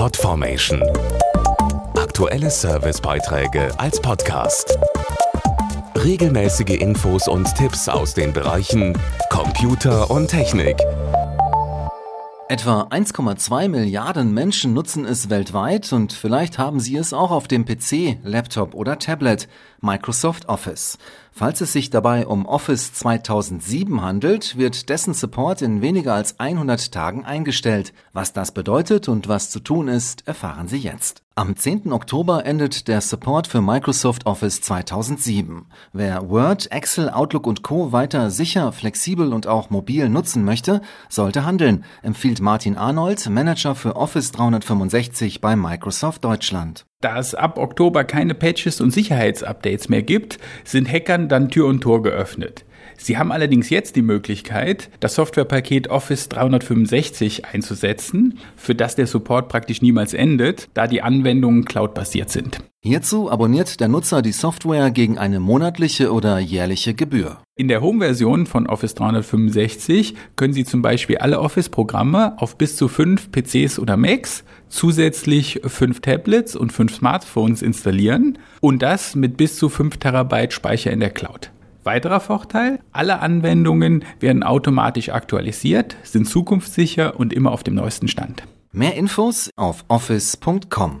Podformation. Aktuelle Servicebeiträge als Podcast. Regelmäßige Infos und Tipps aus den Bereichen Computer und Technik. Etwa 1,2 Milliarden Menschen nutzen es weltweit und vielleicht haben sie es auch auf dem PC, Laptop oder Tablet. Microsoft Office. Falls es sich dabei um Office 2007 handelt, wird dessen Support in weniger als 100 Tagen eingestellt. Was das bedeutet und was zu tun ist, erfahren Sie jetzt. Am 10. Oktober endet der Support für Microsoft Office 2007. Wer Word, Excel, Outlook und Co. weiter sicher, flexibel und auch mobil nutzen möchte, sollte handeln, empfiehlt Martin Arnold, Manager für Office 365 bei Microsoft Deutschland. Da es ab Oktober keine Patches und Sicherheitsupdates mehr gibt, sind Hackern dann Tür und Tor geöffnet. Sie haben allerdings jetzt die Möglichkeit, das Softwarepaket Office 365 einzusetzen, für das der Support praktisch niemals endet, da die Anwendungen cloudbasiert sind. Hierzu abonniert der Nutzer die Software gegen eine monatliche oder jährliche Gebühr. In der Home-Version von Office 365 können Sie zum Beispiel alle Office-Programme auf bis zu fünf PCs oder Macs, zusätzlich fünf Tablets und fünf Smartphones installieren und das mit bis zu 5 Terabyte Speicher in der Cloud. Weiterer Vorteil, alle Anwendungen werden automatisch aktualisiert, sind zukunftssicher und immer auf dem neuesten Stand. Mehr Infos auf office.com.